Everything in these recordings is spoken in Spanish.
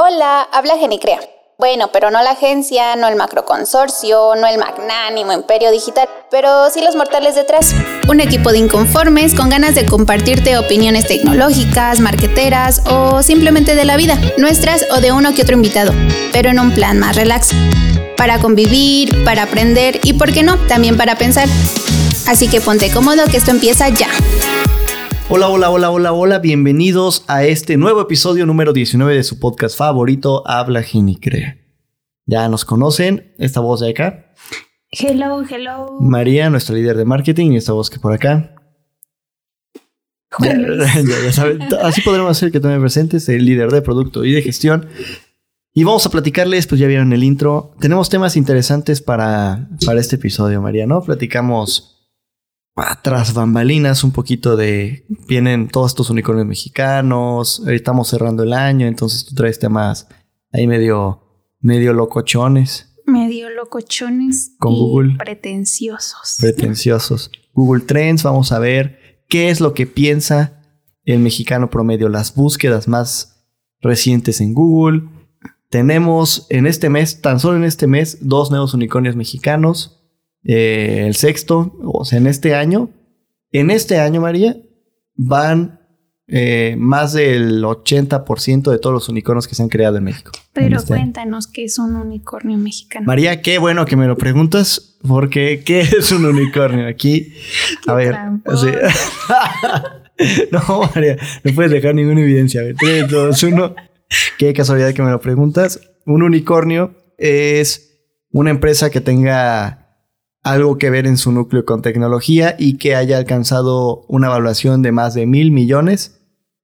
Hola, habla Genicrea. Bueno, pero no la agencia, no el macroconsorcio, no el magnánimo imperio digital, pero sí los mortales detrás. Un equipo de inconformes con ganas de compartirte opiniones tecnológicas, marqueteras o simplemente de la vida, nuestras o de uno que otro invitado, pero en un plan más relax. Para convivir, para aprender y, ¿por qué no?, también para pensar. Así que ponte cómodo que esto empieza ya. Hola, hola, hola, hola, hola, bienvenidos a este nuevo episodio número 19 de su podcast favorito, Habla Ginicrea. Ya nos conocen, esta voz de acá. Hello, hello. María, nuestra líder de marketing, y esta voz que por acá. Ya, ya, ya saben, así podremos hacer que me presentes, el líder de producto y de gestión. Y vamos a platicarles, pues ya vieron el intro. Tenemos temas interesantes para, para este episodio, María, ¿no? Platicamos tras bambalinas un poquito de vienen todos estos unicornios mexicanos, estamos cerrando el año, entonces tú traes temas ahí medio medio locochones. Medio locochones con y Google pretenciosos. Pretenciosos. Google Trends, vamos a ver qué es lo que piensa el mexicano promedio, las búsquedas más recientes en Google. Tenemos en este mes, tan solo en este mes, dos nuevos unicornios mexicanos. Eh, el sexto, o sea, en este año, en este año, María, van eh, más del 80% de todos los unicornios que se han creado en México. Pero este cuéntanos qué es un unicornio mexicano. María, qué bueno que me lo preguntas, porque ¿qué es un unicornio? Aquí, a ver. No, María, no puedes dejar ninguna evidencia. A ver, 3, 2, 1. Qué casualidad que me lo preguntas. Un unicornio es una empresa que tenga algo que ver en su núcleo con tecnología y que haya alcanzado una evaluación de más de mil millones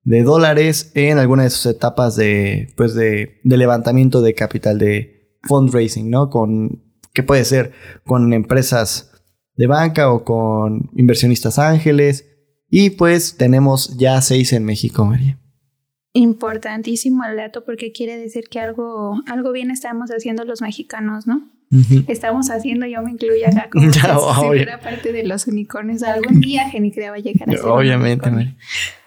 de dólares en alguna de sus etapas de, pues de, levantamiento de capital, de fundraising, ¿no? Con, que puede ser con empresas de banca o con inversionistas ángeles. Y pues tenemos ya seis en México, María. Importantísimo el dato porque quiere decir que algo, algo bien estamos haciendo los mexicanos, ¿no? Uh -huh. Estamos haciendo, yo me incluyo acá como si fuera parte de los unicornios. Algún día Genicrea va a llegar a ser Obviamente.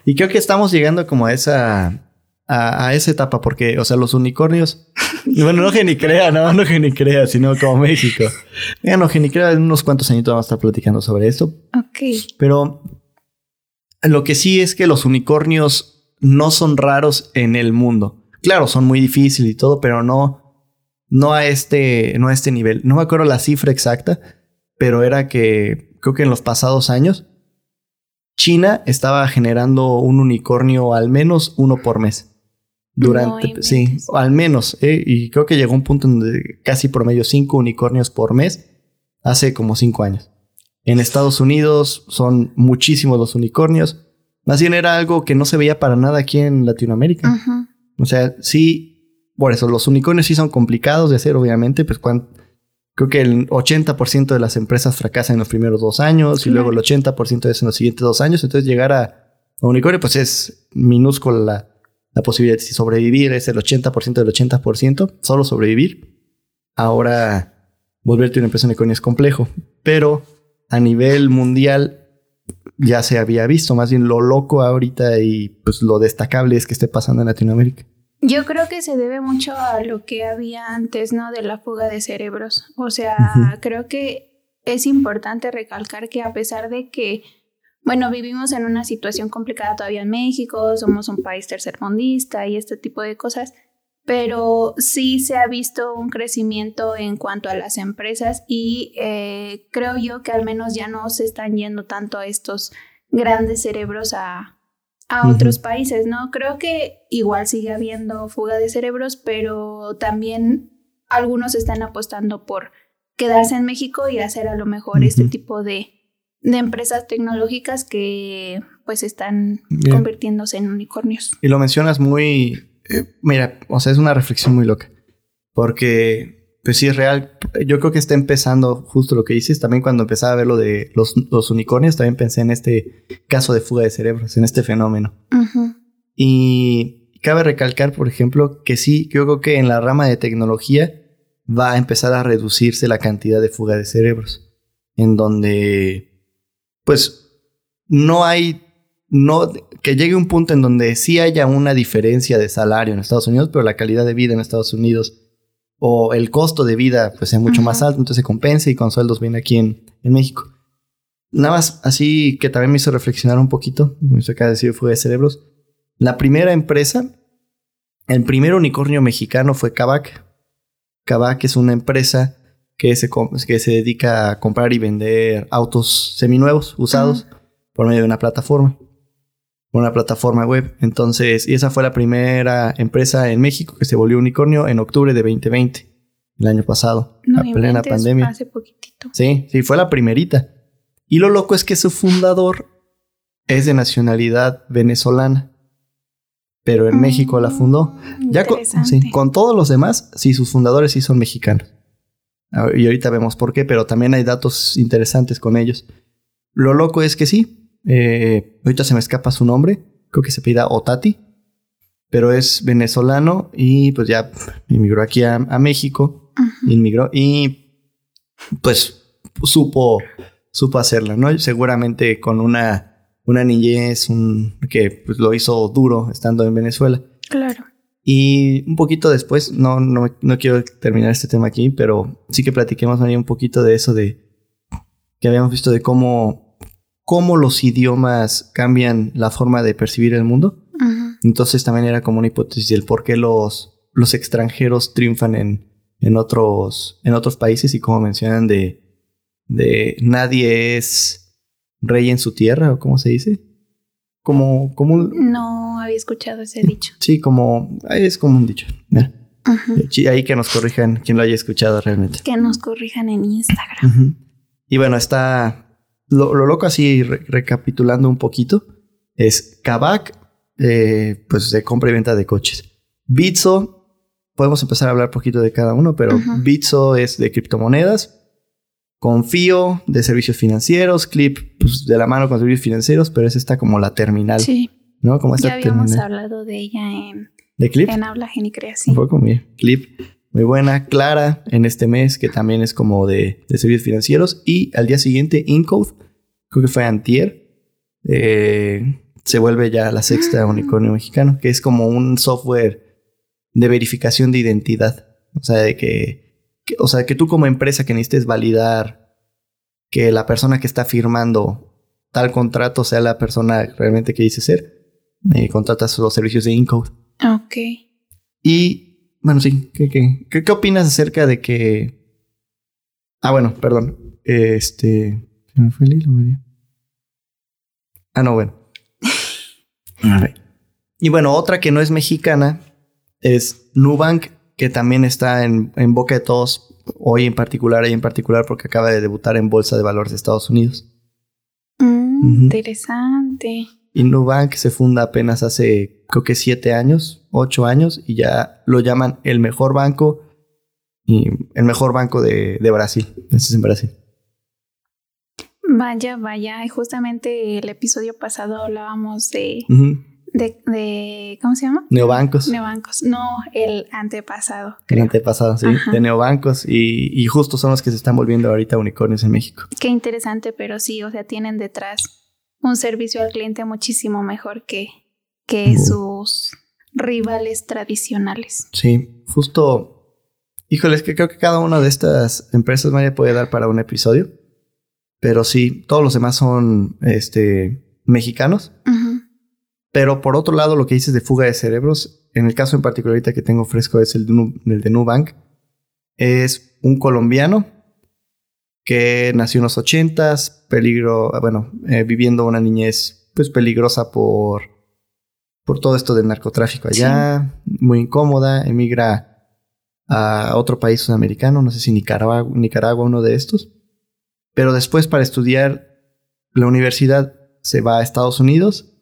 Y creo que estamos llegando como a esa a, a, esa etapa, porque, o sea, los unicornios, bueno, no Genicrea, no, no Genicrea, sino como México. Ya no, Genicrea en unos cuantos añitos vamos a estar platicando sobre esto. Ok. Pero lo que sí es que los unicornios no son raros en el mundo. Claro, son muy difíciles y todo, pero no, no a este, no a este nivel. No me acuerdo la cifra exacta, pero era que creo que en los pasados años China estaba generando un unicornio al menos uno por mes. Durante, no, sí, al menos, ¿eh? y creo que llegó un punto donde casi promedio cinco unicornios por mes hace como cinco años. En Estados Unidos son muchísimos los unicornios. Más bien era algo que no se veía para nada aquí en Latinoamérica. Uh -huh. O sea, sí, por eso los unicornios sí son complicados de hacer, obviamente, pues cuando, creo que el 80% de las empresas fracasan en los primeros dos años sí. y luego el 80% de eso en los siguientes dos años. Entonces llegar a, a unicornio pues es minúscula la, la posibilidad de sobrevivir, es el 80% del 80%, solo sobrevivir. Ahora, volverte una empresa unicornio es complejo, pero a nivel mundial ya se había visto. Más bien lo loco ahorita y pues lo destacable es que esté pasando en Latinoamérica. Yo creo que se debe mucho a lo que había antes, ¿no? De la fuga de cerebros. O sea, uh -huh. creo que es importante recalcar que a pesar de que, bueno, vivimos en una situación complicada todavía en México, somos un país tercermundista y este tipo de cosas, pero sí se ha visto un crecimiento en cuanto a las empresas y eh, creo yo que al menos ya no se están yendo tanto estos grandes cerebros a, a otros uh -huh. países, ¿no? Creo que igual sigue habiendo fuga de cerebros, pero también algunos están apostando por quedarse en México y hacer a lo mejor uh -huh. este tipo de, de empresas tecnológicas que pues están Bien. convirtiéndose en unicornios. Y lo mencionas muy eh, mira, o sea, es una reflexión muy loca. Porque, pues sí, es real. Yo creo que está empezando justo lo que dices. También cuando empezaba a ver lo de los, los unicornios, también pensé en este caso de fuga de cerebros, en este fenómeno. Uh -huh. Y cabe recalcar, por ejemplo, que sí, yo creo que en la rama de tecnología va a empezar a reducirse la cantidad de fuga de cerebros. En donde, pues, no hay no, que llegue un punto en donde sí haya una diferencia de salario en Estados Unidos, pero la calidad de vida en Estados Unidos o el costo de vida pues sea mucho más alto, entonces se compense y con sueldos bien aquí en, en México. Nada más así que también me hizo reflexionar un poquito, me hizo acá decir fue de cerebros. La primera empresa, el primer unicornio mexicano fue Kavak. Kavak es una empresa que se, que se dedica a comprar y vender autos seminuevos, usados, por medio de una plataforma. Una plataforma web. Entonces, y esa fue la primera empresa en México que se volvió unicornio en octubre de 2020, el año pasado, no, la plena pandemia. Hace poquitito. Sí, sí, fue la primerita. Y lo loco es que su fundador es de nacionalidad venezolana. Pero en México la fundó. Ya con, con todos los demás, sí, sus fundadores sí son mexicanos. Y ahorita vemos por qué, pero también hay datos interesantes con ellos. Lo loco es que sí, eh, ahorita se me escapa su nombre, creo que se pida Otati, pero es venezolano y pues ya inmigró aquí a, México, inmigró y pues supo, supo hacerla, ¿no? Seguramente con una, una niñez un, que pues, lo hizo duro estando en Venezuela. Claro. Y un poquito después, no, no, no quiero terminar este tema aquí, pero sí que platiquemos un poquito de eso de que habíamos visto de cómo, cómo los idiomas cambian la forma de percibir el mundo. Entonces también era como una hipótesis del por qué los, los extranjeros triunfan en, en, otros, en otros países y como mencionan de, de nadie es rey en su tierra, o cómo se dice. Como, como un... No había escuchado ese dicho. Sí, como... Es como un dicho. Ahí que nos corrijan quien lo haya escuchado realmente. Que nos corrijan en Instagram. Y bueno, está... Lo, loco así, recapitulando un poquito, es Kavak, eh, pues de compra y venta de coches. Bitso, podemos empezar a hablar poquito de cada uno, pero Bitso es de criptomonedas. Confío de servicios financieros, Clip pues, de la mano con servicios financieros, pero es esta como la terminal. Sí. ¿No? Como esta ya habíamos hablado de ella en, ¿De Clip? En Habla Genicrea, sí. Un poco bien. Clip, muy buena. Clara en este mes, que también es como de, servicios financieros. Y al día siguiente, Incode, creo que fue Antier, eh, se vuelve ya la sexta ah. unicornio mexicano, que es como un software de verificación de identidad. O sea, de que o sea, que tú como empresa que necesites validar que la persona que está firmando tal contrato sea la persona realmente que dice ser, eh, contratas los servicios de Incode. Ok. Y, bueno, sí, ¿qué, qué, qué, opinas acerca de que... Ah, bueno, perdón. Este... ¿Se me fue el hilo, María? Ah, no, bueno. Y bueno, otra que no es mexicana es Nubank que también está en, boca de todos hoy en particular y en particular porque acaba de debutar en Bolsa de Valores de Estados Unidos. Mm, interesante. Y Nubank se funda apenas hace creo que siete años, ocho años y ya lo llaman el mejor banco y el mejor banco de, Brasil. Ese es en Brasil. Vaya, vaya. Y justamente el episodio pasado hablábamos de de, ¿cómo se llama? Neobancos. Neobancos, no el antepasado. El antepasado, sí, de neobancos y, y, justo son los que se están volviendo ahorita unicornios en México. Qué interesante, pero sí, o sea, tienen detrás un servicio al cliente muchísimo mejor que, que sus rivales tradicionales. Sí, justo, híjole, es que creo que cada una de estas empresas María puede dar para un episodio, pero sí, todos los demás son, este, mexicanos. Pero por otro lado, lo que dices de fuga de cerebros, en el caso en particular ahorita que tengo fresco es el de, Nubank, es un colombiano que nació en los ochentas, peligro, bueno, eh, viviendo una niñez pues peligrosa por, por todo esto del narcotráfico allá, muy incómoda, emigra a otro país sudamericano, no sé si Nicaragua, Nicaragua uno de estos, pero después para estudiar la universidad se va a Estados Unidos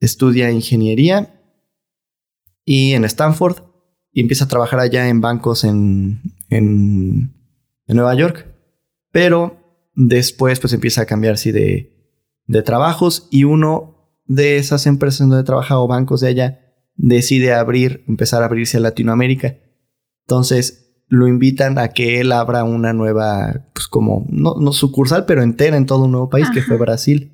estudia ingeniería y en Stanford y empieza a trabajar allá en bancos en, en, Nueva York. Pero después pues empieza a cambiar de, de trabajos y uno de esas empresas donde trabaja o bancos de allá decide abrir, empezar a abrirse a Latinoamérica. Entonces lo invitan a que él abra una nueva, pues como, no, no sucursal, pero entera en todo un nuevo país que fue Brasil.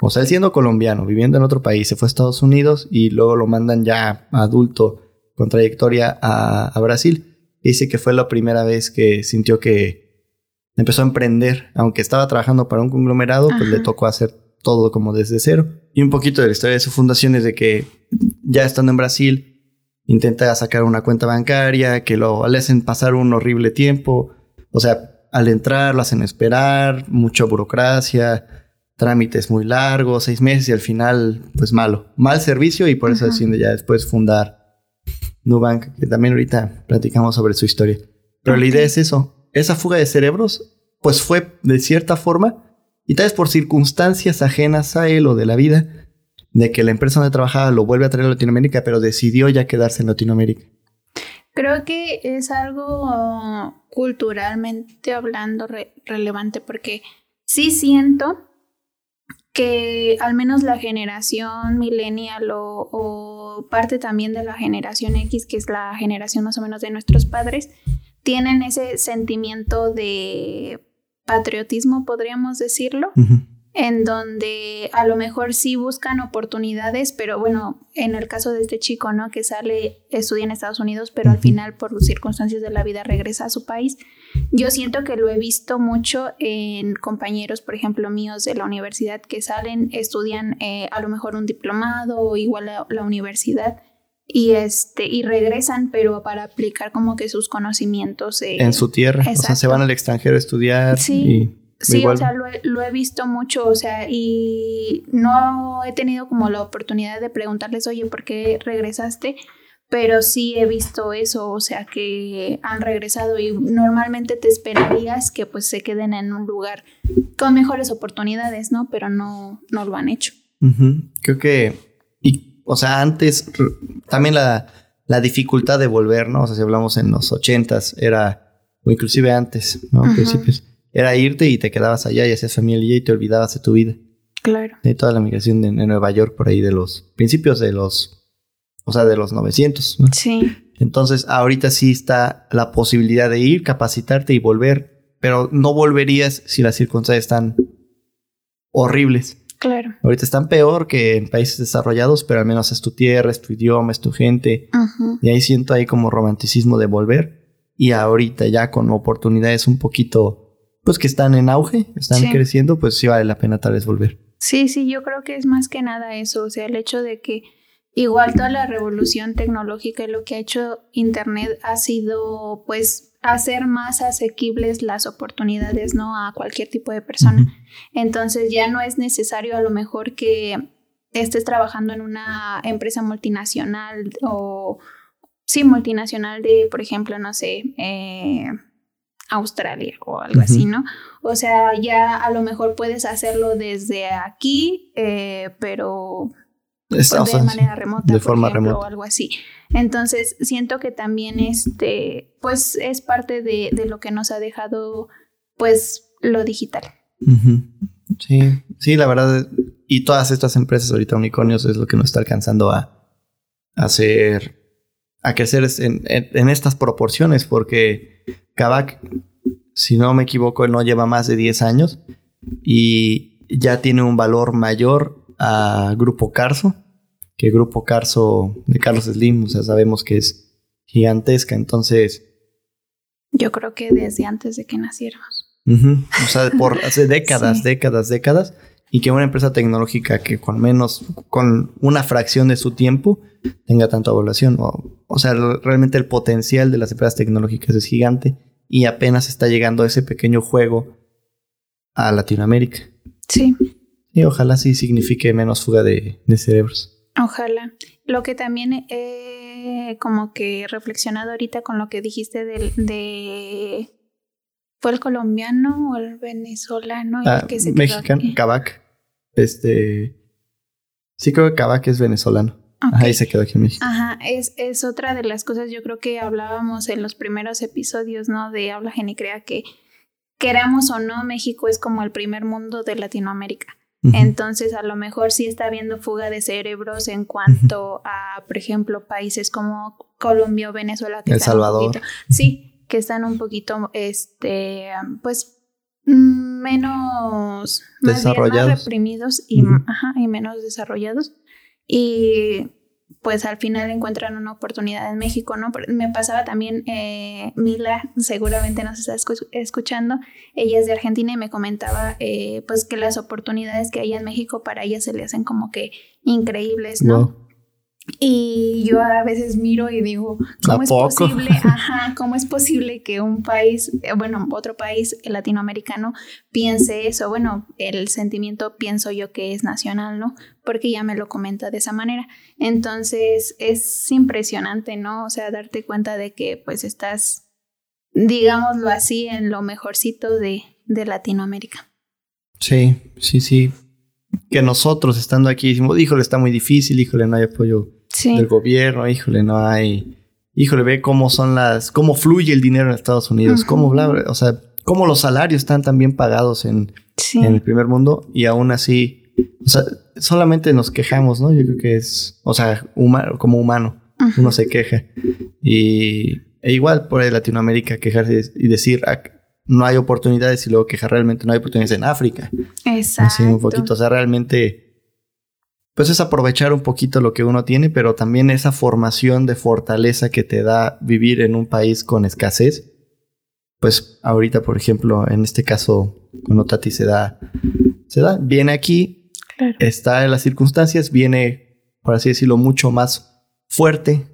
O sea, él siendo colombiano, viviendo en otro país, se fue a Estados Unidos y luego lo mandan ya adulto con trayectoria a, Brasil. Dice que fue la primera vez que sintió que empezó a emprender, aunque estaba trabajando para un conglomerado, pues le tocó hacer todo como desde cero. Y un poquito de la historia de su fundación es de que ya estando en Brasil, intenta sacar una cuenta bancaria, que lo le hacen pasar un horrible tiempo. O sea, al entrar lo hacen esperar, mucha burocracia, trámites muy largos, seis meses y al final, pues malo. Mal servicio y por eso decide ya después fundar Nubank, que también ahorita platicamos sobre su historia. Pero la idea es eso. Esa fuga de cerebros, pues fue de cierta forma, y tal vez por circunstancias ajenas a él o de la vida, de que la empresa donde trabajaba lo vuelve a traer a Latinoamérica, pero decidió ya quedarse en Latinoamérica. Creo que es algo culturalmente hablando relevante porque sí siento que al menos la generación millennial o, parte también de la generación X, que es la generación más o menos de nuestros padres, tienen ese sentimiento de patriotismo, podríamos decirlo, en donde a lo mejor sí buscan oportunidades, pero bueno, en el caso de este chico, ¿no? Que sale, estudia en Estados Unidos, pero al final por circunstancias de la vida regresa a su país. Yo siento que lo he visto mucho en compañeros, por ejemplo, míos de la universidad que salen, estudian eh, a lo mejor un diplomado o igual a la universidad y este y regresan pero para aplicar como que sus conocimientos en su tierra o sea se van al extranjero a estudiar sí Sí, o sea, lo he, visto mucho, o sea, y no he tenido como la oportunidad de preguntarles, oye, ¿por qué regresaste? Pero sí he visto eso, o sea, que han regresado y normalmente te esperarías que pues se queden en un lugar con mejores oportunidades, ¿no? Pero no, no lo han hecho. Creo que, y, o sea, antes también la, la dificultad de volver, ¿no? O sea, si hablamos en los ochentas, era, o inclusive antes, ¿no? Principios era irte y te quedabas allá y hacías familia y te olvidabas de tu vida. Claro. De toda la migración de, Nueva York por ahí de los principios de los, o sea, de los 900. Sí. Entonces, ahorita sí está la posibilidad de ir, capacitarte y volver, pero no volverías si las circunstancias están horribles. Claro. Ahorita están peor que en países desarrollados, pero al menos es tu tierra, es tu idioma, es tu gente. Y ahí siento ahí como romanticismo de volver. Y ahorita ya con oportunidades un poquito pues que están en auge, están creciendo, pues sí vale la pena tal vez volver. Sí, sí, yo creo que es más que nada eso, o sea, el hecho de que igual toda la revolución tecnológica y lo que ha hecho Internet ha sido pues hacer más asequibles las oportunidades, ¿no? A cualquier tipo de persona. Entonces ya no es necesario a lo mejor que estés trabajando en una empresa multinacional o, sí, multinacional de, por ejemplo, no sé, eh, Australia o algo así, ¿no? O sea, ya a lo mejor puedes hacerlo desde aquí, eh, pero pues, de manera remota, de forma remota o algo así. Entonces, siento que también este, pues es parte de, lo que nos ha dejado, pues, lo digital. Sí, sí, la verdad, y todas estas empresas ahorita unicornios es lo que nos está alcanzando a, hacer, a crecer en, en estas proporciones, porque Kavak, si no me equivoco, él no lleva más de 10 años y ya tiene un valor mayor a Grupo Carso, que Grupo Carso de Carlos Slim, o sea, sabemos que es gigantesca, entonces... Yo creo que desde antes de que naciéramos. O sea, por hace décadas, décadas, décadas, y que una empresa tecnológica que con menos, con una fracción de su tiempo tenga tanta población. O, o sea, realmente el potencial de las empresas tecnológicas es gigante y apenas está llegando ese pequeño juego a Latinoamérica. Sí. Y ojalá sí signifique menos fuga de, cerebros. Ojalá. Lo que también he como que reflexionado ahorita con lo que dijiste de, de ¿Fue el colombiano o el venezolano el ah, que se mexicano, Cabac. Este. Sí, creo que Cabac es venezolano. Ahí se quedó aquí en México. Ajá, es, es otra de las cosas, yo creo que hablábamos en los primeros episodios, ¿no? De Habla Genicrea, que queramos o no, México es como el primer mundo de Latinoamérica. Entonces, a lo mejor sí está habiendo fuga de cerebros en cuanto a, por ejemplo, países como Colombia o Venezuela. Que El Salvador. sí, que están un poquito, este, pues mm, menos desarrollados, reprimidos y, y menos desarrollados. Y pues al final encuentran una oportunidad en México, ¿no? Me pasaba también, eh, Mila seguramente nos está escuchando, ella es de Argentina y me comentaba eh, pues que las oportunidades que hay en México para ella se le hacen como que increíbles, ¿no? Y yo a veces miro y digo, ¿cómo es posible? Ajá, ¿cómo es posible que un país, eh, bueno, otro país latinoamericano piense eso? Bueno, el sentimiento pienso yo que es nacional, ¿no? Porque ya me lo comenta de esa manera. Entonces es impresionante, ¿no? O sea, darte cuenta de que pues estás, digámoslo así, en lo mejorcito de, de Latinoamérica. Sí, sí, sí. Que nosotros estando aquí decimos, híjole, está muy difícil, híjole, no hay apoyo del gobierno, híjole, no hay, híjole, ve cómo son las, cómo fluye el dinero en Estados Unidos, cómo, o sea, cómo los salarios están tan bien pagados en, en el primer mundo y aún así, o sea, solamente nos quejamos, ¿no? Yo creo que es, o sea, humano, como humano, uno se queja. Y e igual por Latinoamérica quejarse y decir, ah, no hay oportunidades y luego quejar realmente no hay oportunidades en África. Exacto. Así un poquito, o sea, realmente pues es aprovechar un poquito lo que uno tiene, pero también esa formación de fortaleza que te da vivir en un país con escasez. Pues ahorita, por ejemplo, en este caso, con Otati se da, se da, viene aquí, está en las circunstancias, viene, por así decirlo, mucho más fuerte,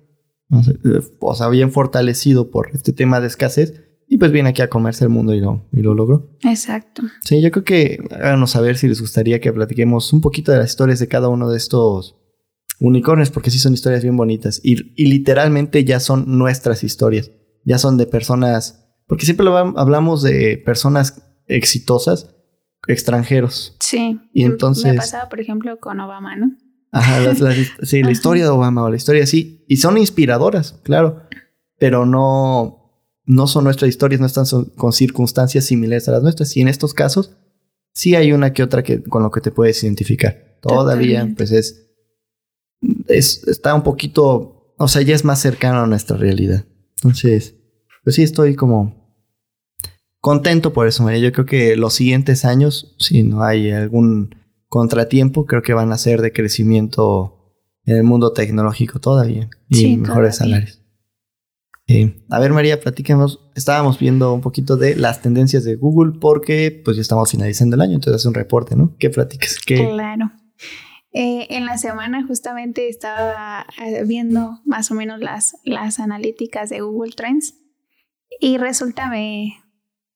o sea, bien fortalecido por este tema de escasez y pues viene aquí a comerse el mundo y lo, y lo logró. Exacto. Sí, yo creo que háganos saber si les gustaría que platiquemos un poquito de las historias de cada uno de estos unicornios, porque sí son historias bien bonitas. Y, y literalmente ya son nuestras historias. Ya son de personas. Porque siempre lo hablamos de personas exitosas, extranjeros. Sí. Y entonces. Me pasaba, por ejemplo, con Obama, ¿no? Ajá, sí, la historia de Obama o la historia así. Y son inspiradoras, claro. Pero no no son nuestras historias, no están con circunstancias similares a las nuestras. Y en estos casos, sí hay una que otra que, con lo que te puedes identificar. Todavía, pues es, es, está un poquito, o sea, ya es más cercano a nuestra realidad. Entonces, pues sí, estoy como contento por eso, María. Yo creo que los siguientes años, si no hay algún contratiempo, creo que van a ser de crecimiento en el mundo tecnológico todavía y mejores salarios. A ver, María, platíquenos. Estábamos viendo un poquito de las tendencias de Google porque pues ya estamos finalizando el año, entonces hace un reporte, ¿no? ¿Qué platicas? Claro. Eh, en la semana justamente estaba eh, viendo más o menos las, las analíticas de Google Trends y resulta me,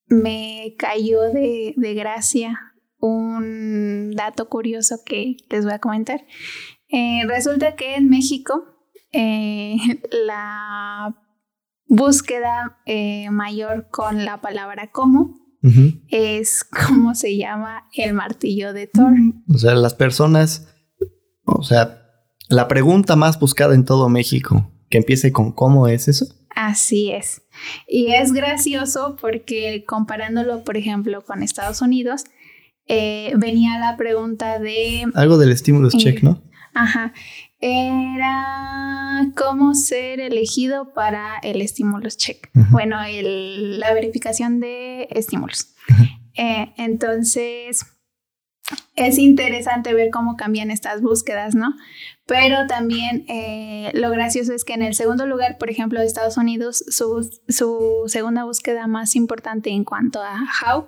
me cayó de, de gracia un dato curioso que les voy a comentar. Eh, resulta que en México la búsqueda eh, mayor con la palabra como es como se llama el martillo de Thor. O sea, las personas, o sea, la pregunta más buscada en todo México, que empiece con cómo es eso. Así es. Y es gracioso porque comparándolo, por ejemplo, con Estados Unidos, eh, venía la pregunta de... Algo del estímulo check, ¿no? Ajá era cómo ser elegido para el estímulos check. Bueno, la verificación de estímulos. Eh, entonces, es interesante ver cómo cambian estas búsquedas, ¿no? Pero también eh, lo gracioso es que en el segundo lugar, por ejemplo, de Estados Unidos, su, su segunda búsqueda más importante en cuanto a how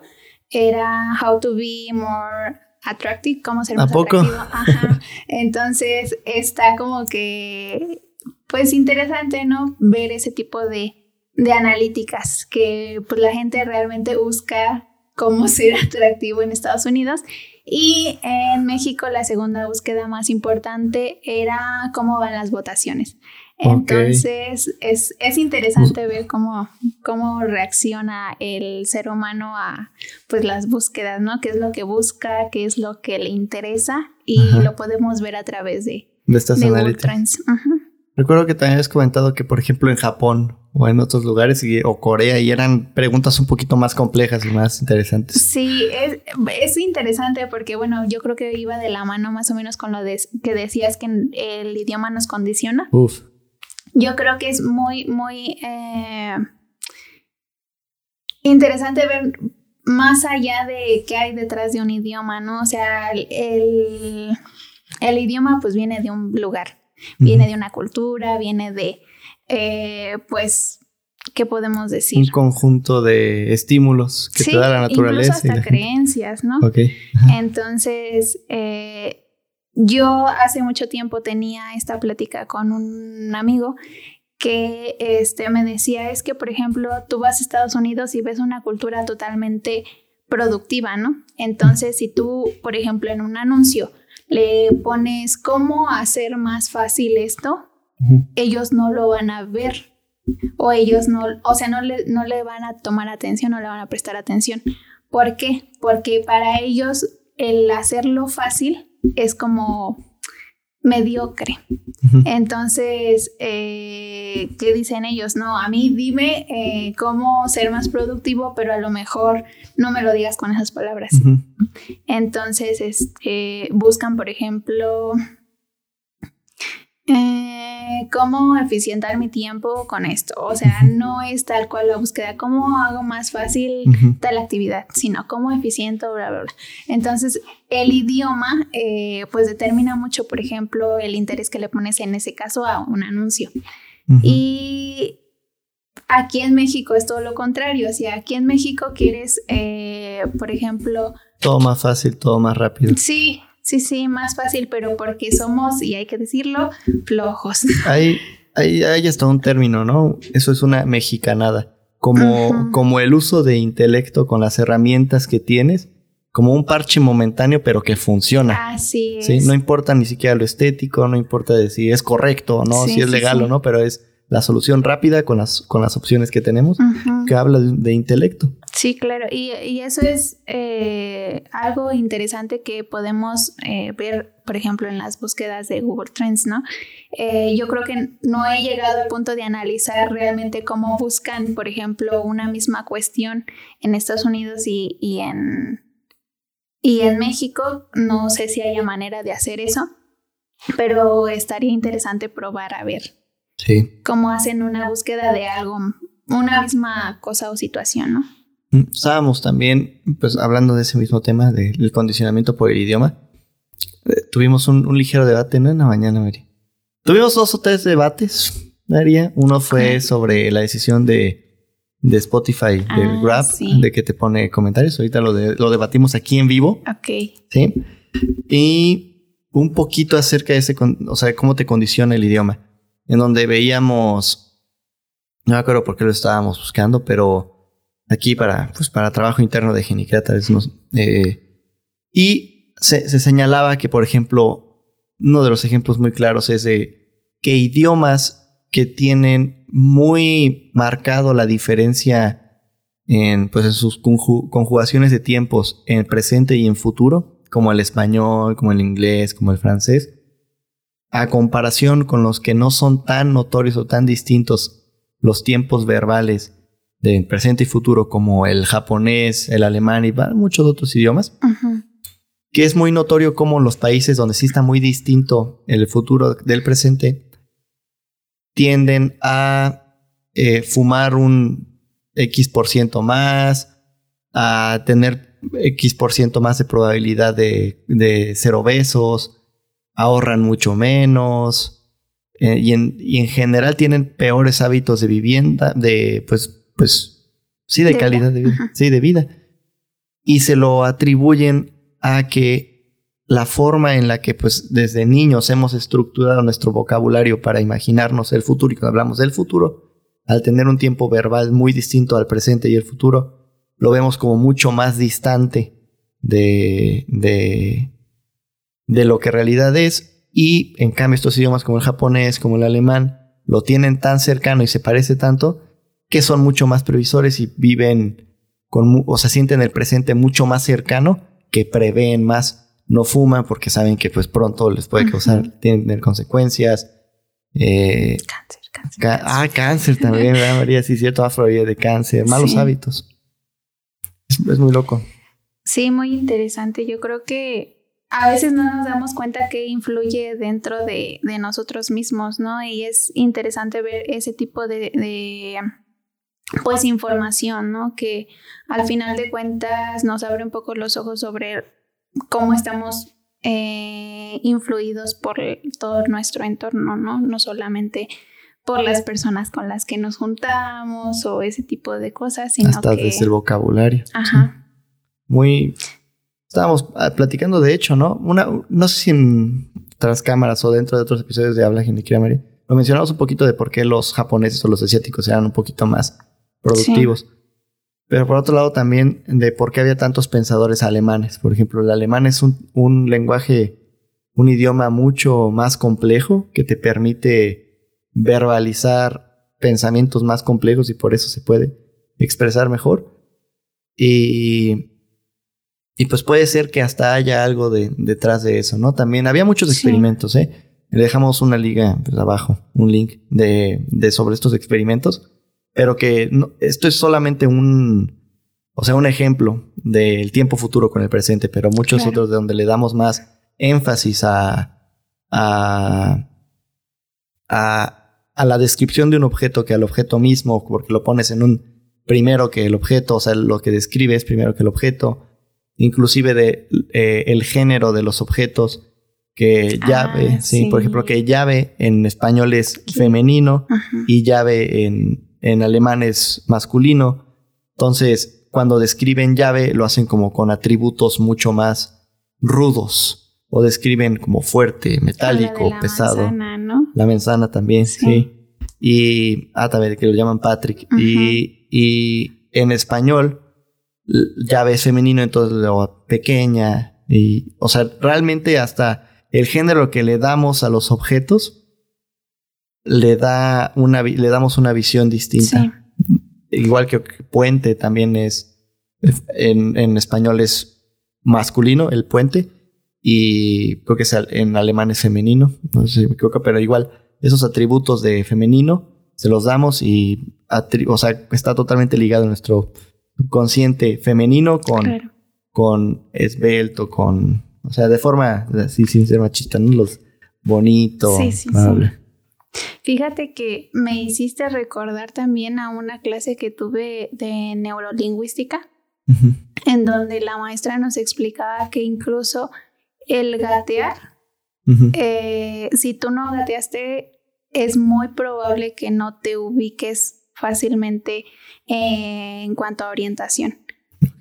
era how to be more attractive, cómo ser más ¿A poco? Ajá. Entonces está como que, pues interesante, ¿no? Ver ese tipo de, de analíticas que pues la gente realmente busca cómo ser atractivo en Estados Unidos. Y en México la segunda búsqueda más importante era cómo van las votaciones. Entonces es, es interesante ver cómo, cómo reacciona el ser humano a pues las búsquedas, ¿no? ¿Qué es lo que busca? ¿Qué es lo que le interesa? Y lo podemos ver a través de, de estas analíticas. Recuerdo que también has comentado que, por ejemplo, en Japón o en otros lugares o Corea y eran preguntas un poquito más complejas y más interesantes. Sí, es, es, interesante porque, bueno, yo creo que iba de la mano más o menos con lo de, que decías que el idioma nos condiciona. Uf yo creo que es muy, muy eh, interesante ver más allá de qué hay detrás de un idioma, ¿no? O sea, el, el idioma pues viene de un lugar, viene de una cultura, viene de, eh, pues, ¿qué podemos decir? Un conjunto de estímulos que te da la naturaleza. Incluso hasta creencias, ¿no? Ok. Entonces, eh, yo hace mucho tiempo tenía esta plática con un amigo que este, me decía es que, por ejemplo, tú vas a Estados Unidos y ves una cultura totalmente productiva, ¿no? Entonces, si tú, por ejemplo, en un anuncio le pones cómo hacer más fácil esto, ellos no lo van a ver o ellos no, o sea, no le, no le van a tomar atención, no le van a prestar atención. ¿Por qué? Porque para ellos el hacerlo fácil es como mediocre. Entonces, eh, ¿qué dicen ellos? No, a mí dime eh, cómo ser más productivo, pero a lo mejor no me lo digas con esas palabras. Entonces, este, buscan, por ejemplo, eh, cómo eficientar mi tiempo con esto. O sea, no es tal cual la búsqueda, cómo hago más fácil tal actividad, sino cómo eficiento, bla, bla, bla. Entonces, el idioma, eh, pues determina mucho, por ejemplo, el interés que le pones en ese caso a un anuncio. Y aquí en México es todo lo contrario. O sea, aquí en México quieres, eh, por ejemplo... Todo más fácil, todo más rápido. Sí, Sí, sí, más fácil, pero porque somos, y hay que decirlo, flojos. Hay, hay, hay hasta un término, ¿no? Eso es una mexicanada. Como, como el uso de intelecto con las herramientas que tienes, como un parche momentáneo, pero que funciona. Así es. ¿sí? No importa ni siquiera lo estético, no importa si es correcto o no, si es legal o no, pero es la solución rápida con las, con las opciones que tenemos, que habla de, intelecto. Sí, claro, y, eso es eh, algo interesante que podemos eh, ver, por ejemplo, en las búsquedas de Google Trends, ¿no? Eh, yo creo que no he llegado al punto de analizar realmente cómo buscan, por ejemplo, una misma cuestión en Estados Unidos y, y en, y en México. No sé si haya manera de hacer eso, pero estaría interesante probar a ver Sí. Cómo hacen una búsqueda de algo, una misma cosa o situación, ¿no? Mm, estábamos también, pues, hablando de ese mismo tema, del condicionamiento por el idioma. Eh, tuvimos un, ligero debate en la mañana, María. Tuvimos dos o tres debates, María. Uno fue sobre la decisión de, de Spotify, del ah, Grab, de que te pone comentarios. Ahorita lo, lo debatimos aquí en vivo. Ok. Sí. Y un poquito acerca de ese, o sea, cómo te condiciona el idioma en donde veíamos, no me acuerdo por qué lo estábamos buscando, pero aquí para, pues para trabajo interno de vez nos... Eh, y se, señalaba que, por ejemplo, uno de los ejemplos muy claros es de que idiomas que tienen muy marcado la diferencia en, pues, en sus conjugaciones de tiempos en presente y en futuro, como el español, como el inglés, como el francés, a comparación con los que no son tan notorios o tan distintos los tiempos verbales de presente y futuro como el japonés, el alemán y muchos otros idiomas, que es muy notorio como los países donde sí está muy distinto el futuro del presente tienden a eh, fumar un X por ciento más, a tener X por ciento más de probabilidad de, de ser obesos, ahorran mucho menos eh, y, en, general tienen peores hábitos de vivienda, de pues, pues, sí, de, calidad de vida, sí, de vida. Y se lo atribuyen a que la forma en la que pues desde niños hemos estructurado nuestro vocabulario para imaginarnos el futuro y cuando hablamos del futuro, al tener un tiempo verbal muy distinto al presente y el futuro, lo vemos como mucho más distante de, de, de lo que en realidad es y en cambio estos idiomas como el japonés, como el alemán, lo tienen tan cercano y se parece tanto que son mucho más previsores y viven con, o se sienten el presente mucho más cercano que prevén más. No fuman porque saben que pues pronto les puede causar, tener consecuencias. Eh, cáncer, cáncer, Ah, cáncer también, ¿verdad, María? Sí, cierto, afroía de cáncer, malos hábitos. es muy loco. Sí, muy interesante. Yo creo que a veces no nos damos cuenta que influye dentro de, nosotros mismos, ¿no? Y es interesante ver ese tipo de, pues información, ¿no? Que al final de cuentas nos abre un poco los ojos sobre cómo estamos eh, influidos por todo nuestro entorno, ¿no? No solamente por las personas con las que nos juntamos o ese tipo de cosas, sino Hasta desde el vocabulario. Ajá. Muy... Estábamos ah, platicando, de hecho, ¿no? Una, no sé si en tras cámaras o dentro de otros episodios de Habla María, lo mencionamos un poquito de por qué los japoneses o los asiáticos eran un poquito más productivos. Pero por otro lado también de por qué había tantos pensadores alemanes. Por ejemplo, el alemán es un, lenguaje, un idioma mucho más complejo que te permite verbalizar pensamientos más complejos y por eso se puede expresar mejor. Y, y pues puede ser que hasta haya algo de, detrás de eso, ¿no? También había muchos experimentos, ¿eh? Le dejamos una liga pues, abajo, un link de, de sobre estos experimentos pero que esto es solamente un, o sea, un ejemplo del tiempo futuro con el presente, pero muchos otros de donde le damos más énfasis a, a, a, la descripción de un objeto que al objeto mismo, porque lo pones en un primero que el objeto, o sea, lo que describes primero que el objeto, inclusive de eh, el género de los objetos, que ah, llave, sí, por ejemplo, que llave en español es femenino y llave en en alemán es masculino. Entonces, cuando describen llave, lo hacen como con atributos mucho más rudos. O describen como fuerte, metálico, la pesado. Manzana, ¿no? La manzana también, sí. Y, ah, también que lo llaman Patrick. y, y en español, llave es femenino, entonces lo pequeña. Y, o sea, realmente hasta el género que le damos a los objetos le da una le damos una visión distinta. Igual que puente también es en, en, español es masculino el puente y creo que en alemán es femenino, no sé si me equivoco, pero igual esos atributos de femenino se los damos y o sea, está totalmente ligado a nuestro consciente femenino con con esbelto, con o sea, de forma así sin ser machista, ¿no? Los bonito, sí, sí, Fíjate que me hiciste recordar también a una clase que tuve de neurolingüística, en donde la maestra nos explicaba que incluso el gatear, eh, si tú no gateaste, es muy probable que no te ubiques fácilmente en cuanto a orientación.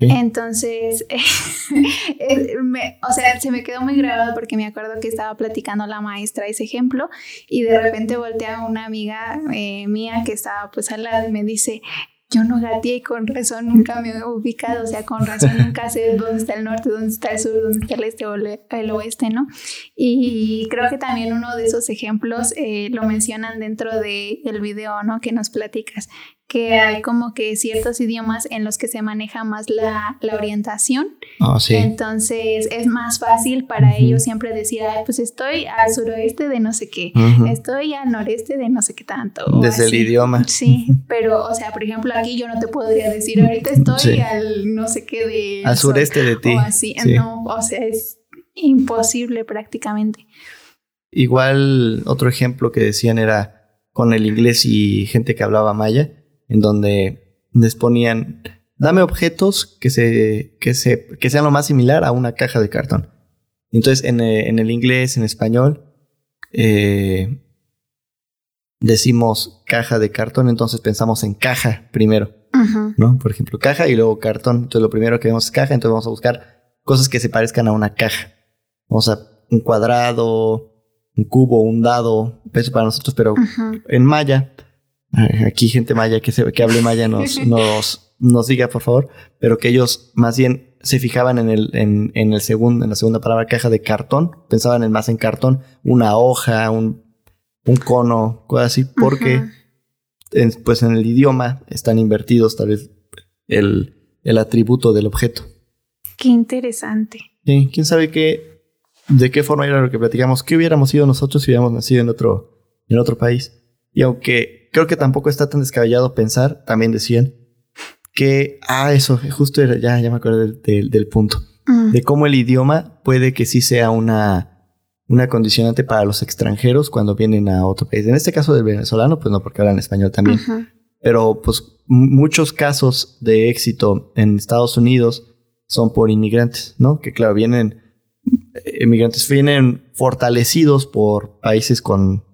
Entonces, o sea, se me quedó muy grabado porque me acuerdo que estaba platicando la maestra ese ejemplo y de repente voltea una amiga eh, mía que estaba pues al lado y me dice, yo no gateé y con razón nunca me he ubicado, o sea, con razón nunca sé dónde está el norte, dónde está el sur, dónde está el este o el oeste, ¿no? Y creo que también uno de esos ejemplos eh, lo mencionan dentro del el video, ¿no? Que nos platicas, que hay como que ciertos idiomas en los que se maneja más la, orientación. Oh, sí. Entonces es más fácil para ellos siempre decir, pues estoy al suroeste de no sé qué, estoy al noreste de no sé qué tanto. Desde el idioma. Sí, pero, o sea, por ejemplo, aquí yo no te podría decir, ahorita estoy al no sé qué de... Al sureste de ti. O así, no, o sea, es imposible prácticamente. Igual otro ejemplo que decían era con el inglés y gente que hablaba maya en donde les ponían, dame objetos que, se, que, se, que sean lo más similar a una caja de cartón. Entonces, en, eh, el inglés, en español, eh, decimos caja de cartón, entonces pensamos en caja primero, ¿no? Por ejemplo, caja y luego cartón. Entonces, lo primero que vemos es caja, entonces vamos a buscar cosas que se parezcan a una caja. Vamos a un cuadrado, un cubo, un dado, peso para nosotros, pero en maya aquí gente maya que, se, que hable maya nos, nos, nos diga, por favor, pero que ellos más bien se fijaban en el, en, en el segundo, en la segunda palabra caja de cartón, pensaban en más en cartón, una hoja, un, un cono, cosas así, porque pues en el idioma están invertidos tal vez el, el atributo del objeto. Qué interesante. Sí, quién sabe qué, de qué forma era lo que platicamos, qué hubiéramos sido nosotros si hubiéramos nacido en otro, en otro país. Y aunque creo que tampoco está tan descabellado pensar, también decían, que, ah, eso, justo era, ya, ya me acuerdo del, del, punto, mm. de cómo el idioma puede que sí sea una, una condicionante para los extranjeros cuando vienen a otro país. En este caso del venezolano, pues no, porque hablan español también. Pero pues muchos casos de éxito en Estados Unidos son por inmigrantes, ¿no? Que claro, vienen, inmigrantes vienen fortalecidos por países con,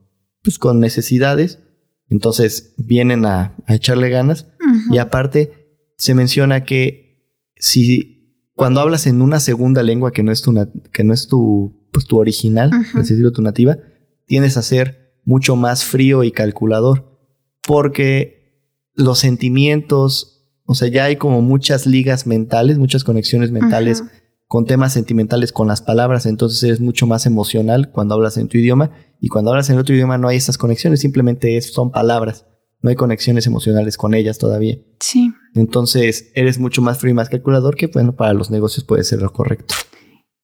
pues, con necesidades, entonces vienen a, echarle ganas. Y aparte, se menciona que si cuando hablas en una segunda lengua que no es tu, que no es tu, pues, tu original, es decir, tu nativa, tienes a ser mucho más frío y calculador, porque los sentimientos, o sea, ya hay como muchas ligas mentales, muchas conexiones mentales con temas sentimentales con las palabras, entonces eres mucho más emocional cuando hablas en tu idioma y cuando hablas en otro idioma no hay esas conexiones, simplemente son palabras, no hay conexiones emocionales con ellas todavía. Sí. Entonces eres mucho más frío y más calculador que bueno, para los negocios puede ser lo correcto.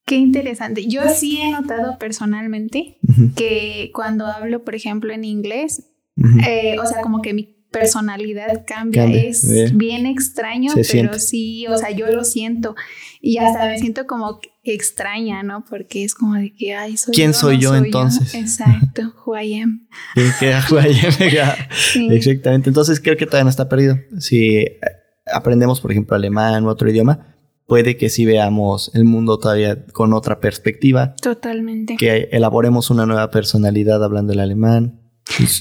Qué interesante. Yo sí he notado personalmente que cuando hablo, por ejemplo, en inglés, eh, o sea, como que mi personalidad cambia. es bien, extraño, pero sí, o sea, yo lo siento. Y hasta me siento como extraña, ¿no? Porque es como de que, ay, soy ¿Quién soy yo entonces? Exacto, who I am. Exactamente. Entonces creo que todavía no está perdido. Si aprendemos, por ejemplo, alemán u otro idioma, puede que sí veamos el mundo todavía con otra perspectiva. Totalmente. Que elaboremos una nueva personalidad hablando el alemán.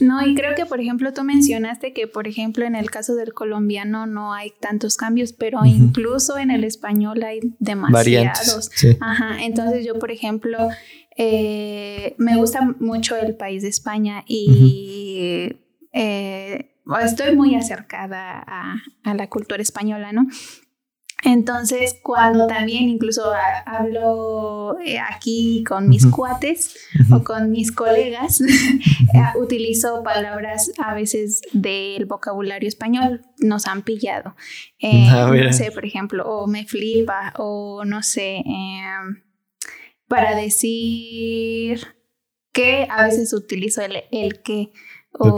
No, y creo que, por ejemplo, tú mencionaste que, por ejemplo, en el caso del colombiano no hay tantos cambios, pero incluso en el español hay demasiados. Ajá, entonces yo, por ejemplo, eh, me gusta mucho el país de España y eh, estoy muy acercada a, a la cultura española, ¿no? Entonces, cuando también incluso hablo eh, aquí con mis cuates o con mis colegas, eh, utilizo palabras a veces del vocabulario español, nos han pillado. Eh, ah, no sé, por ejemplo, o me flipa, o no sé, em, para decir que a veces utilizo el, el que o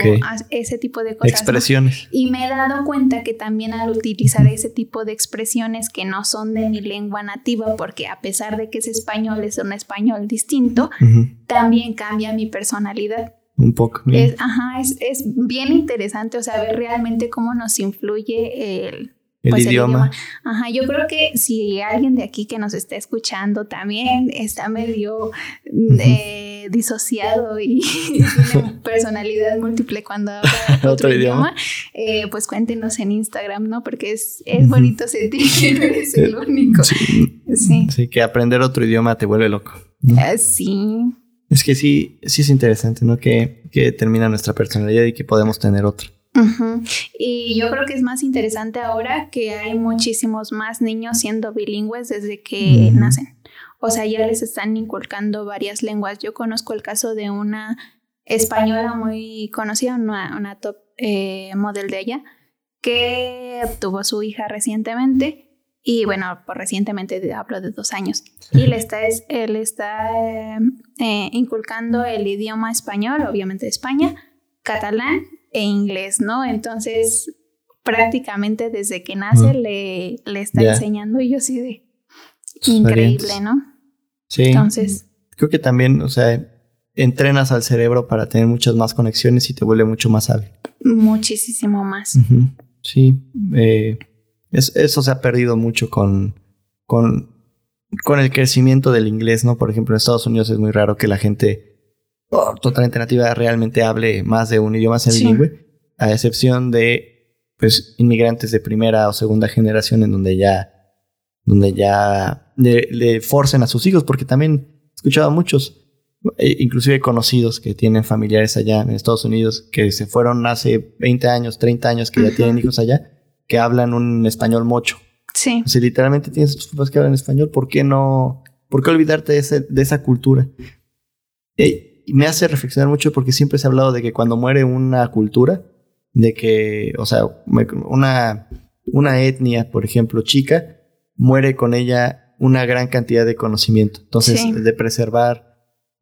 ese tipo de cosas. Expresiones. Y me he dado cuenta que también al utilizar ese tipo de expresiones que no son de mi lengua nativa, porque a pesar de que es español, es un español distinto, también cambia mi personalidad. Un poco. Es, ajá, es, es, bien interesante, o sea, ver realmente cómo nos influye el, el, idioma. Ajá, yo creo que si alguien de aquí que nos está escuchando también está medio eh, disociado y tiene personalidad múltiple cuando habla otro, idioma, eh, pues cuéntenos en Instagram, ¿no? Porque es, es bonito sentir que no eres el único. Sí. sí. que aprender otro idioma te vuelve loco. Ah, sí. Es que sí, sí es interesante, ¿no? Que, que termina nuestra personalidad y que podemos tener otra. Y yo creo que es más interesante ahora que hay muchísimos más niños siendo bilingües desde que nacen. O sea, ya les están inculcando varias lenguas. Yo conozco el caso de una española muy conocida, una, top eh, model de ella, que tuvo su hija recientemente. Y bueno, por recientemente hablo de dos años. Y le está, él está eh, inculcando el idioma español, obviamente de España, catalán e inglés, ¿no? Entonces, prácticamente desde que nace le, le está enseñando y yo sí de increíble, ¿no? Sí. Entonces. Creo que también, o sea, entrenas al cerebro para tener muchas más conexiones y te vuelve mucho más hábil. Muchísimo más. Sí. Eh, eso se ha perdido mucho con, con, con el crecimiento del inglés, ¿no? Por ejemplo, en Estados Unidos es muy raro que la gente totalmente nativa realmente hable más de un idioma bilingüe, a excepción de pues inmigrantes de primera o segunda generación en donde ya donde ya le, forcen a sus hijos, porque también he escuchado a muchos, e inclusive conocidos que tienen familiares allá en Estados Unidos, que se fueron hace 20 años, 30 años, que ya tienen hijos allá, que hablan un español mocho. Sí. O literalmente tienes tus papás que hablan español, ¿por qué no? ¿Por qué olvidarte de, de esa cultura? Me hace reflexionar mucho porque siempre se ha hablado de que cuando muere una cultura, de que, o sea, una, una etnia, por ejemplo, chica, muere con ella una gran cantidad de conocimiento. Entonces, de preservar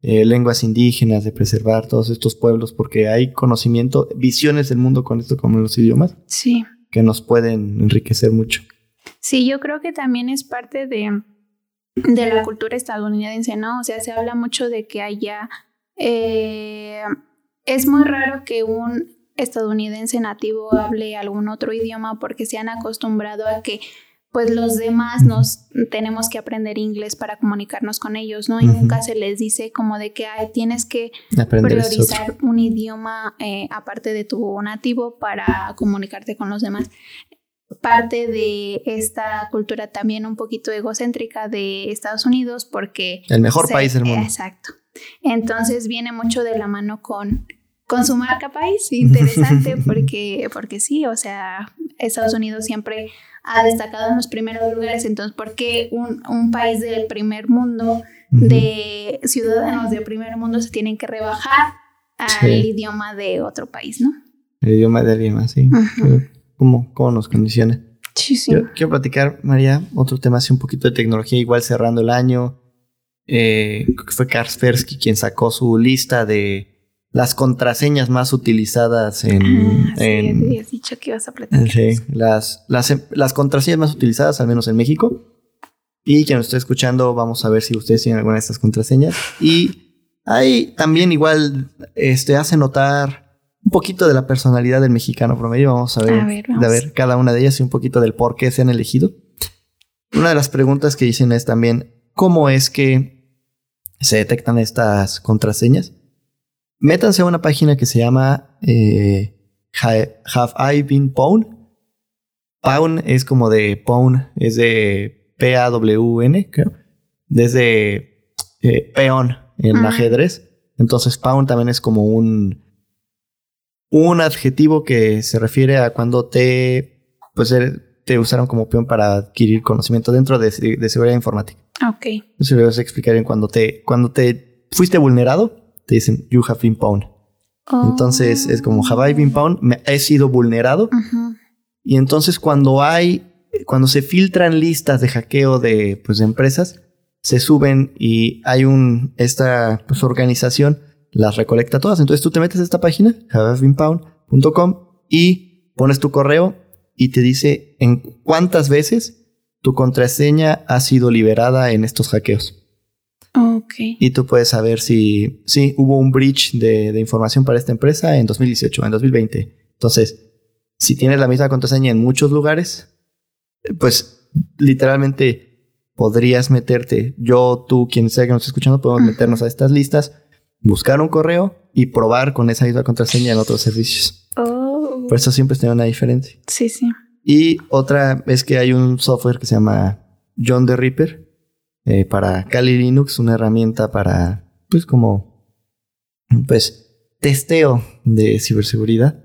eh, lenguas indígenas, de preservar todos estos pueblos, porque hay conocimiento, visiones del mundo con esto, como los idiomas, sí. que nos pueden enriquecer mucho. Sí, yo creo que también es parte de, de la cultura estadounidense, ¿no? O sea, se habla mucho de que haya eh, es muy raro que un estadounidense nativo hable algún otro idioma porque se han acostumbrado a que pues los demás nos tenemos que aprender inglés para comunicarnos con ellos, ¿no? Y nunca se les dice como de que tienes que priorizar un idioma eh, aparte de tu nativo para comunicarte con los demás. Parte de esta cultura también un poquito egocéntrica de Estados Unidos porque... El mejor país del mundo. Exacto. Entonces viene mucho de la mano con con su marca país. Interesante porque, porque sí, o sea, Estados Unidos siempre ha destacado en los primeros lugares. Entonces, ¿por qué un, un país del primer mundo, de ciudadanos del primer mundo, se tienen que rebajar al idioma de otro país, no? El idioma de alguien más, sí. ¿Cómo, ¿Cómo, nos condiciona? Sí, sí. quiero platicar, María, otro tema así un poquito de tecnología, igual cerrando el año. Eh, fue Kaspersky quien sacó su lista de las contraseñas más utilizadas en... Ah, sí, en dicho que ibas a platicar. Sí, las, las, las, contraseñas más utilizadas, al menos en México. Y quien nos esté escuchando, vamos a ver si ustedes tienen alguna de estas contraseñas. Y ahí también igual este, hace notar un poquito de la personalidad del mexicano promedio. Vamos a ver, a ver, De ver cada una de ellas y un poquito del por qué se han elegido. Una de las preguntas que dicen es también, ¿cómo es que se detectan estas contraseñas? métanse a una página que se llama eh, Have I Been Pawn. Pawn es como de Pawn, es de P-A-W-N, creo. Desde eh, peón en ajedrez. Entonces, Pawn también es como un, un adjetivo que se refiere a cuando te, pues, te usaron como peón para adquirir conocimiento dentro de, seguridad informática. Ok. Eso lo vas a explicar en cuando te, cuando te fuiste vulnerado te dicen, you have been pwned. Entonces es como, have I been pwned? Me he sido vulnerado. Y entonces cuando hay, cuando se filtran listas de hackeo de, pues, de empresas, se suben y hay un, esta pues, organización las recolecta todas. Entonces tú te metes a esta página, haveibeenpwned.com y pones tu correo y te dice en cuántas veces tu contraseña ha sido liberada en estos hackeos. Y tú puedes saber si, sí, hubo un breach de, información para esta empresa en 2018, en 2020. Entonces, si tienes la misma contraseña en muchos lugares, pues literalmente podrías meterte, yo, tú, quien sea que nos esté escuchando, podemos meternos a estas listas, buscar un correo y probar con esa misma contraseña en otros servicios. Oh. Por eso siempre tiene una diferencia. Sí, sí. Y otra es que hay un software que se llama John the Ripper, eh, para Kali Linux, una herramienta para, pues como, pues, testeo de ciberseguridad.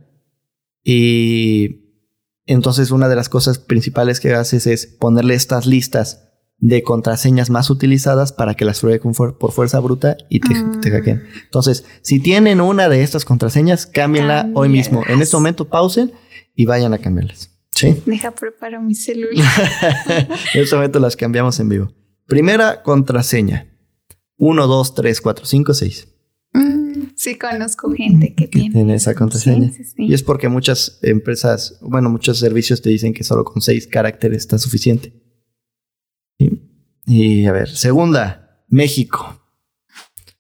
Y entonces una de las cosas principales que haces es ponerle estas listas de contraseñas más utilizadas para que las pruebe por fuerza bruta y te, mm. hackeen. Entonces, si tienen una de estas contraseñas, cámbienla hoy mismo. En este momento pausen y vayan a cambiarlas. ¿Sí? Deja preparo mi celular. en este momento las cambiamos en vivo. Primera contraseña. 1, 2, 3, 4, 5, 6. sí, conozco gente que tiene, esa contraseña. Y es porque muchas empresas, bueno, muchos servicios te dicen que solo con 6 caracteres está suficiente. Y, a ver, segunda, México.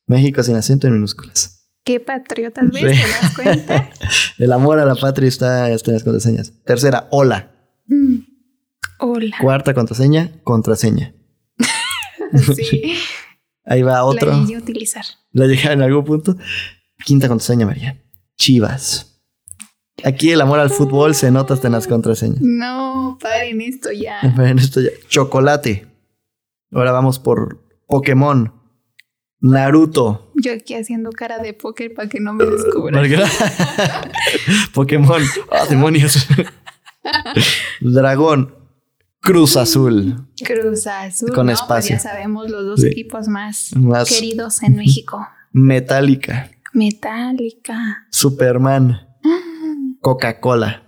México sin acento en minúsculas. Qué patriotas, ¿ves? ¿Te das cuenta? El amor a la patria está, en las contraseñas. Tercera, hola. Mm. Hola. Cuarta contraseña, contraseña. sí. Ahí va otro. La llegué a utilizar. La llegué en algún punto. Quinta contraseña, María. Chivas. Aquí el amor al fútbol se nota hasta en las contraseñas. No, paren esto ya. Paren esto ya. Chocolate. Ahora vamos por Pokémon. Naruto. Yo aquí haciendo cara de póker para que no me descubran. Pokémon. Oh, demonios. Dragón. Cruz Azul. Cruz Azul. Con pues espacio. ya sabemos los dos equipos más, queridos en México. Metálica. Metálica. Superman. Coca-Cola.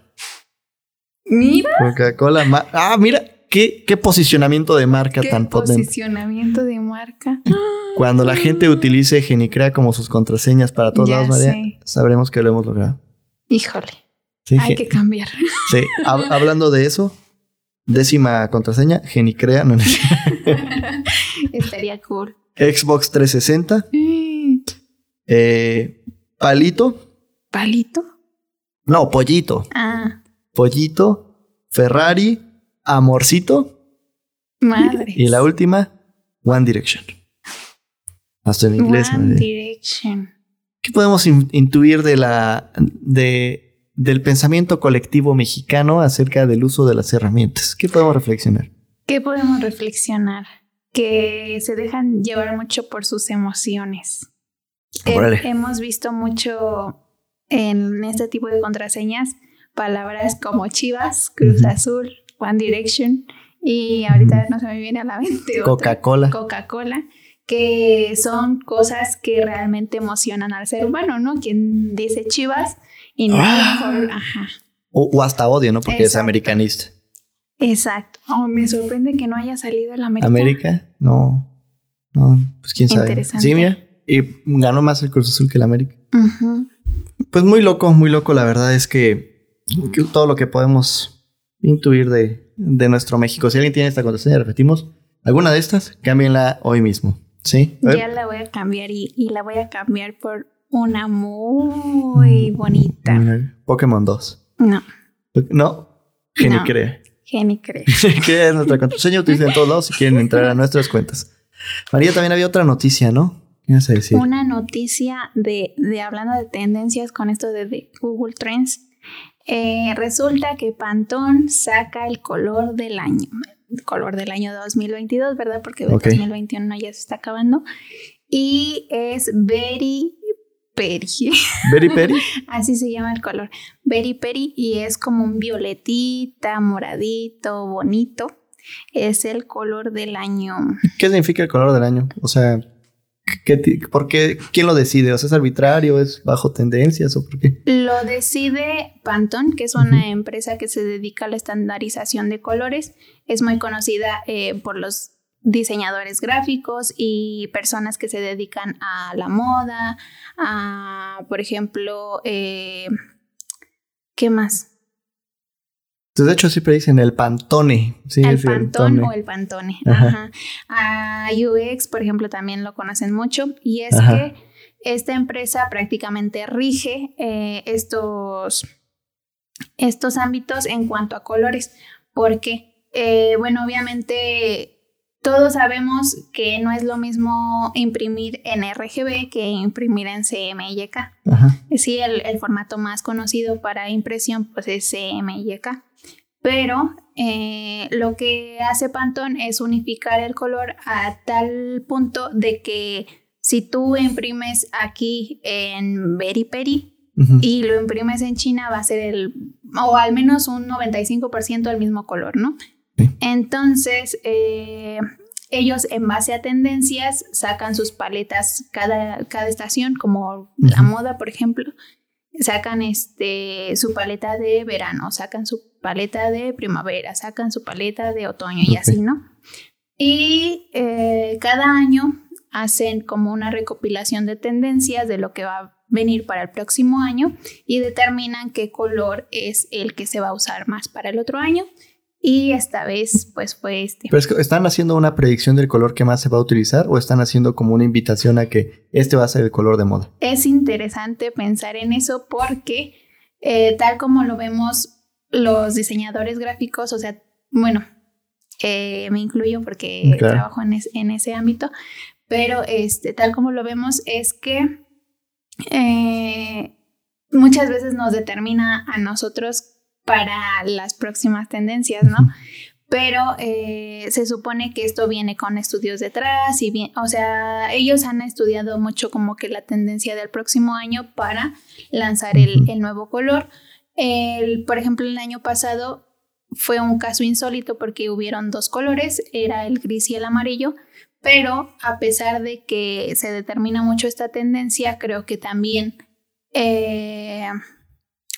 Mira. Coca-Cola. Ah, mira. ¿Qué, qué posicionamiento de marca tan potente. Posicionamiento de marca. Cuando la gente utilice Genicrea como sus contraseñas para todos lados, María, sabremos que lo hemos logrado. Híjole. Hay que cambiar. Sí. hablando de eso, Décima contraseña, Genicrea. No, Estaría cool. Xbox 360. Eh, palito. ¿Palito? No, Pollito. Ah, Pollito, Ferrari, Amorcito. madre. Y la última, One Direction. Hasta en inglés. One madre. Direction. ¿Qué podemos in- intuir de la, de, del pensamiento colectivo mexicano acerca del uso de las herramientas? ¿Qué podemos reflexionar? ¿Qué podemos reflexionar? Que se dejan llevar mucho por sus emociones. He- hemos visto mucho en este tipo de contraseñas palabras como Chivas, Cruz. Azul, One Direction y ahorita no se me viene a la mente. Coca-Cola. Coca-Cola, que son cosas que realmente emocionan al ser humano, ¿no? Quien dice Chivas y no Ah. mejor, ajá. O, o hasta odio, ¿no? Porque es americanista. Exacto. Oh, me sorprende que no haya salido el América. América, no. No, pues quién sabe. Interesante. Sí, mira. Y ganó más el Cruz Azul que el América. Pues muy loco, muy loco. La verdad es que, que todo lo que podemos intuir de, de nuestro México. Si alguien tiene esta contraseña, repetimos. ¿Alguna de estas? Cámbienla hoy mismo. ¿Sí? Ya la voy a cambiar y, y la voy a cambiar por una muy bonita. Pokémon 2. No, No. Geni No. crea. Geni cree. que es nuestra contraseña. Utilicen en todos lados si quieren entrar a nuestras cuentas. María, también había otra noticia, ¿no? ¿Qué ibas a decir? Una noticia de, de hablando de tendencias con esto de, de Google Trends. Eh, resulta que Pantone saca el color del año. El color del año 2022, ¿verdad? Porque el Ok. 2021 ya se está acabando. Y es Very Peri. Berry Perry. Así se llama el color. Berry Peri y es como un violetita, moradito, bonito. Es el color del año. ¿Qué significa el color del año? O sea, ¿qué, ti- ¿por qué? ¿Quién lo decide? ¿O sea, es arbitrario? ¿Es bajo tendencias? ¿O por qué? Lo decide Pantone, que es una empresa que se dedica a la estandarización de colores. Es muy conocida eh, por los diseñadores gráficos y personas que se dedican a la moda, a, por ejemplo, eh, ¿qué más? Entonces, de hecho, siempre dicen el pantone. Sí, el tone. o el Pantone. Ajá. Ajá. A UX, por ejemplo, también lo conocen mucho. Y es Ajá. que esta empresa prácticamente rige eh, estos, estos ámbitos en cuanto a colores. Porque, eh, bueno, obviamente todos sabemos que no es lo mismo imprimir en RGB que imprimir en CMYK. Ajá. Sí, el, el formato más conocido para impresión pues es CMYK. Pero eh, lo que hace Pantone es unificar el color a tal punto de que si tú imprimes aquí en Peri Ujú. y lo imprimes en China va a ser el, o al menos un 95% del mismo color, ¿no? Sí. Entonces, eh, ellos en base a tendencias sacan sus paletas cada, cada estación, como la moda, por ejemplo. Sacan este, su paleta de verano, sacan su paleta de primavera, sacan su paleta de otoño y Ok. así, ¿no? Y eh, cada año hacen como una recopilación de tendencias de lo que va a venir para el próximo año y determinan qué color es el que se va a usar más para el otro año. Y esta vez, pues fue este. Pero es que, ¿están haciendo una predicción del color que más se va a utilizar o están haciendo como una invitación a que este va a ser el color de moda? Es interesante pensar en eso porque, eh, tal como lo vemos los diseñadores gráficos, o sea, bueno, eh, me incluyo porque Claro. trabajo en, es- en ese ámbito, pero este, tal como lo vemos es que eh, muchas veces nos determina a nosotros para las próximas tendencias, ¿no? Pero eh, se supone que esto viene con estudios detrás y bien, o sea, ellos han estudiado mucho como que la tendencia del próximo año para lanzar el nuevo color. El, por ejemplo, el año pasado fue un caso insólito porque hubieron dos colores, era el gris y el amarillo, pero a pesar de que se determina mucho esta tendencia, creo que también, eh,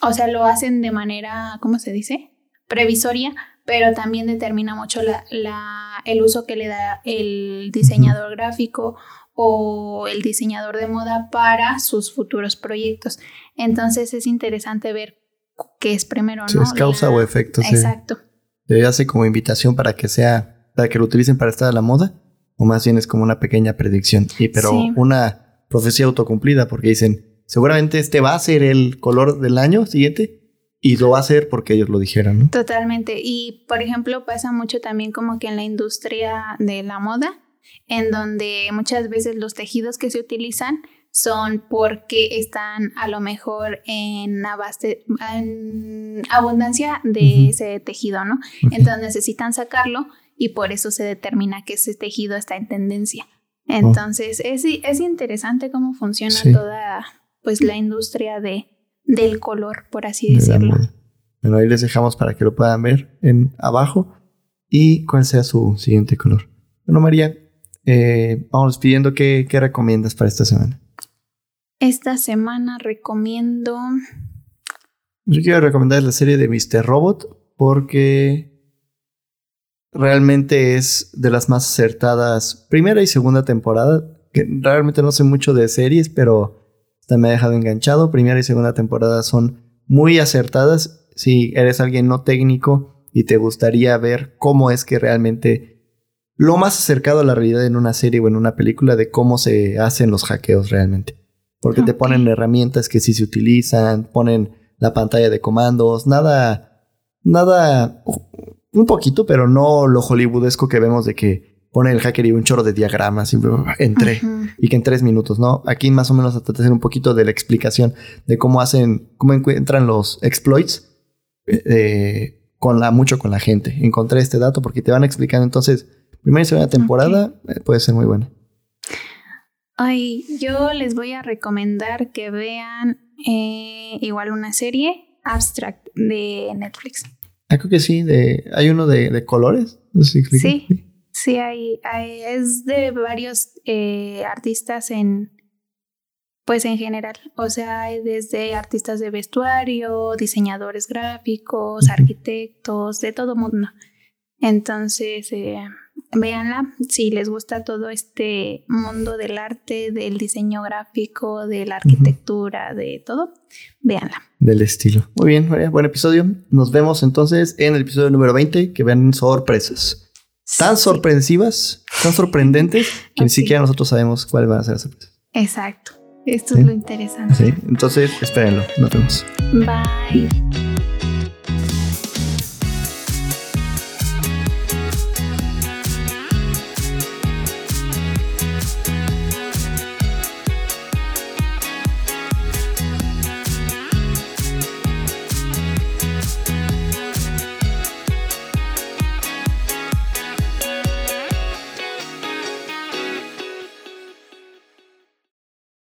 o sea, lo hacen de manera, ¿cómo se dice? Previsoria, pero también determina mucho la, la- el uso que le da el diseñador gráfico o el diseñador de moda para sus futuros proyectos. Entonces es interesante ver qué es primero, Si ¿no? es causa La- o efecto. ¿se, Exacto. ¿Se hace como invitación para que sea, para que lo utilicen para estar a la moda? ¿O más bien es como una pequeña predicción? Y pero Sí. una profecía autocumplida porque dicen, seguramente este va a ser el color del año siguiente y lo va a hacer porque ellos lo dijeron, ¿no? Totalmente. Y por ejemplo, pasa mucho también como que en la industria de la moda, en donde muchas veces los tejidos que se utilizan son porque están a lo mejor en, abundancia de ese tejido, ¿no? Entonces necesitan sacarlo y por eso se determina que ese tejido está en tendencia. Oh. Entonces es, es, interesante cómo funciona toda pues la industria de, del color, por así decirlo. Bueno, ahí les dejamos para que lo puedan ver en abajo y cuál sea su siguiente color. Bueno, María, eh, vamos pidiendo qué, qué recomiendas para esta semana. Esta semana recomiendo. Yo quiero recomendar la serie de Mr. Robot porque realmente es de las más acertadas primera y segunda temporada. Que realmente no sé mucho de series, pero esta me ha dejado enganchado. Primera y segunda temporada son muy acertadas. Si eres alguien no técnico y te gustaría ver cómo es que realmente lo más acercado a la realidad en una serie o en una película de cómo se hacen los hackeos realmente. Porque te ponen herramientas que sí se utilizan, ponen la pantalla de comandos, nada, nada, un poquito, pero no lo hollywoodesco que vemos de que pone el hacker y un chorro de diagramas y entré y que en tres minutos, ¿no? Aquí más o menos hasta te hacer un poquito de la explicación de cómo hacen, cómo encuentran los exploits eh, eh, con la, mucho con la gente. Encontré este dato porque te van explicando entonces, primera y segunda temporada eh, puede ser muy buena. Ay, yo les voy a recomendar que vean eh, igual una serie, Abstract, de Netflix. Ah, creo que sí, de, hay uno de, colores. sí, sí, hay, es de varios eh, artistas en, pues en general, o sea, hay desde artistas de vestuario, diseñadores gráficos, arquitectos, de todo mundo. Entonces, eh, véanla si les gusta todo este mundo del arte, del diseño gráfico, de la arquitectura, de todo, véanla. Del estilo. Muy bien, María, buen episodio. Nos vemos entonces en el episodio número 20, que vean sorpresas. Tan sorpresivas, tan sorprendentes, que ni siquiera nosotros sabemos cuáles van a ser las sorpresas. Exacto. Esto es lo interesante. Sí, entonces espérenlo. Nos vemos. Bye.